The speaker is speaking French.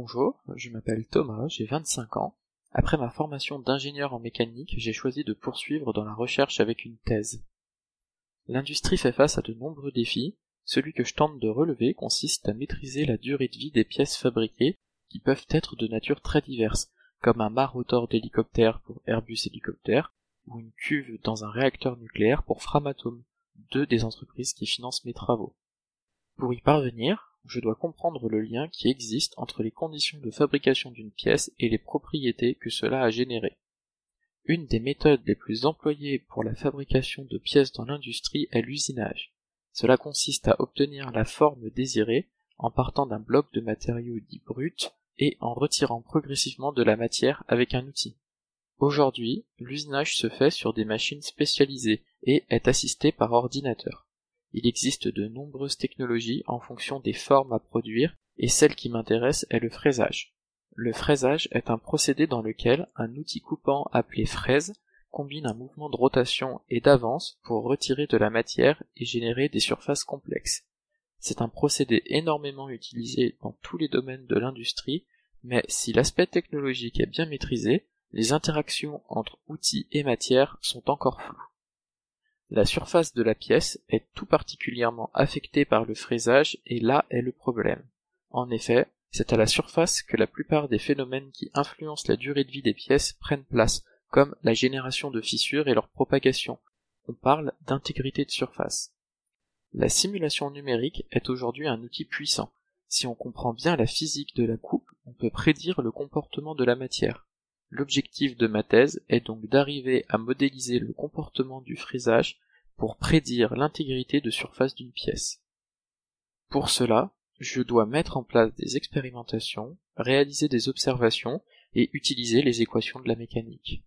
Bonjour, je m'appelle Thomas, j'ai 25 ans. Après ma formation d'ingénieur en mécanique, j'ai choisi de poursuivre dans la recherche avec une thèse. L'industrie fait face à de nombreux défis. Celui que je tente de relever consiste à maîtriser la durée de vie des pièces fabriquées qui peuvent être de nature très diverse, comme un mât d'hélicoptère pour Airbus Hélicoptère ou une cuve dans un réacteur nucléaire pour Framatome, deux des entreprises qui financent mes travaux. Pour y parvenir, je dois comprendre le lien qui existe entre les conditions de fabrication d'une pièce et les propriétés que cela a générées. Une des méthodes les plus employées pour la fabrication de pièces dans l'industrie est l'usinage. Cela consiste à obtenir la forme désirée en partant d'un bloc de matériaux dits bruts et en retirant progressivement de la matière avec un outil. Aujourd'hui, l'usinage se fait sur des machines spécialisées et est assisté par ordinateur. Il existe de nombreuses technologies en fonction des formes à produire et celle qui m'intéresse est le fraisage. Le fraisage est un procédé dans lequel un outil coupant appelé fraise combine un mouvement de rotation et d'avance pour retirer de la matière et générer des surfaces complexes. C'est un procédé énormément utilisé dans tous les domaines de l'industrie, mais si l'aspect technologique est bien maîtrisé, les interactions entre outils et matière sont encore floues. La surface de la pièce est tout particulièrement affectée par le fraisage et là est le problème. En effet, c'est à la surface que la plupart des phénomènes qui influencent la durée de vie des pièces prennent place, comme la génération de fissures et leur propagation. On parle d'intégrité de surface. La simulation numérique est aujourd'hui un outil puissant. Si on comprend bien la physique de la coupe, on peut prédire le comportement de la matière. L'objectif de ma thèse est donc d'arriver à modéliser le comportement du fraisage pour prédire l'intégrité de surface d'une pièce. Pour cela, je dois mettre en place des expérimentations, réaliser des observations et utiliser les équations de la mécanique.